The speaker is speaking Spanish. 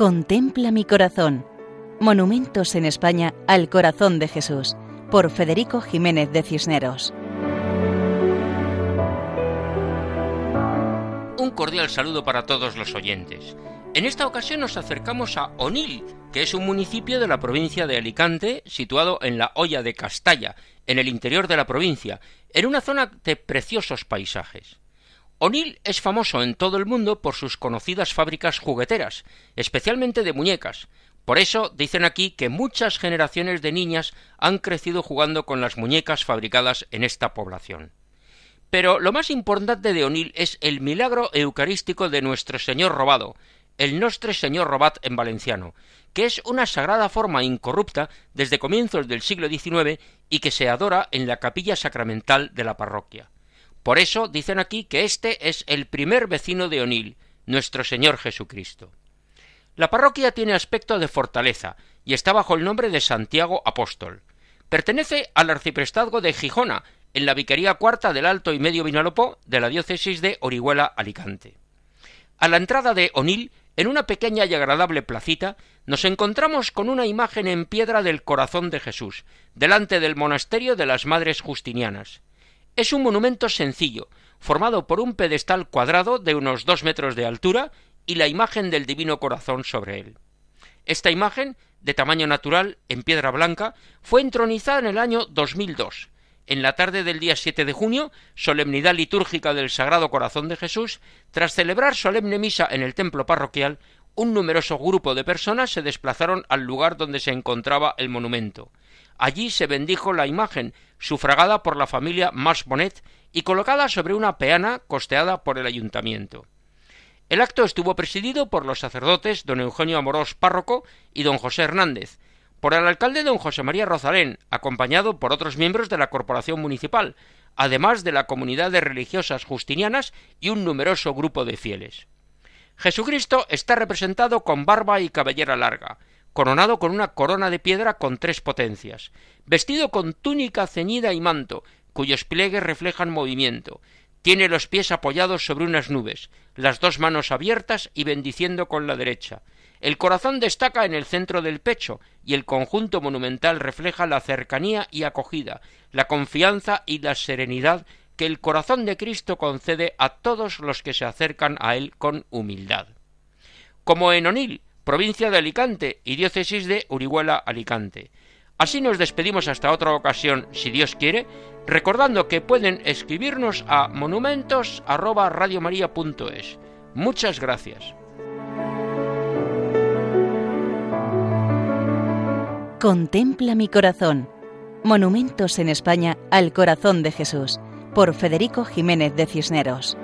Contempla mi corazón. Monumentos en España al corazón de Jesús, por Federico Jiménez de Cisneros. Un cordial saludo para todos los oyentes. En esta ocasión nos acercamos a Onil, que es un municipio de la provincia de Alicante, situado en la Hoya de Castalla, en el interior de la provincia, en una zona de preciosos paisajes. O'Neill es famoso en todo el mundo por sus conocidas fábricas jugueteras, especialmente de muñecas. Por eso dicen aquí que muchas generaciones de niñas han crecido jugando con las muñecas fabricadas en esta población. Pero lo más importante de O'Neill es el milagro eucarístico de nuestro Señor robado, el Nostre Señor Robat en valenciano, que es una sagrada forma incorrupta desde comienzos del siglo XIX y que se adora en la capilla sacramental de la parroquia. Por eso dicen aquí que este es el primer vecino de Onil, nuestro Señor Jesucristo. La parroquia tiene aspecto de fortaleza y está bajo el nombre de Santiago Apóstol. Pertenece al arciprestazgo de Gijona, en la Vicaría Cuarta del Alto y Medio Vinalopó de la diócesis de Orihuela Alicante. A la entrada de Onil, en una pequeña y agradable placita, nos encontramos con una imagen en piedra del corazón de Jesús, delante del monasterio de las Madres Justinianas. Es un monumento sencillo, formado por un pedestal cuadrado de unos dos metros de altura y la imagen del Divino Corazón sobre él. Esta imagen, de tamaño natural, en piedra blanca, fue entronizada en el año 2002. En la tarde del día 7 de junio, solemnidad litúrgica del Sagrado Corazón de Jesús, tras celebrar solemne misa en el templo parroquial, un numeroso grupo de personas se desplazaron al lugar donde se encontraba el monumento. Allí se bendijo la imagen, sufragada por la familia Masbonet y colocada sobre una peana costeada por el ayuntamiento. El acto estuvo presidido por los sacerdotes don Eugenio Amorós párroco y don José Hernández, por el alcalde don José María Rozalén, acompañado por otros miembros de la corporación municipal, además de la comunidad de religiosas justinianas y un numeroso grupo de fieles. Jesucristo está representado con barba y cabellera larga, coronado con una corona de piedra con tres potencias, vestido con túnica ceñida y manto, cuyos pliegues reflejan movimiento, tiene los pies apoyados sobre unas nubes, las dos manos abiertas y bendiciendo con la derecha. El corazón destaca en el centro del pecho y el conjunto monumental refleja la cercanía y acogida, la confianza y la serenidad que el corazón de Cristo concede a todos los que se acercan a él con humildad. Como en Onil, provincia de Alicante y diócesis de Orihuela Alicante. Así nos despedimos hasta otra ocasión, si Dios quiere, recordando que pueden escribirnos a monumentos@radiomaria.es. Muchas gracias. Contempla mi corazón. Monumentos en España al corazón de Jesús, por Federico Jiménez de Cisneros.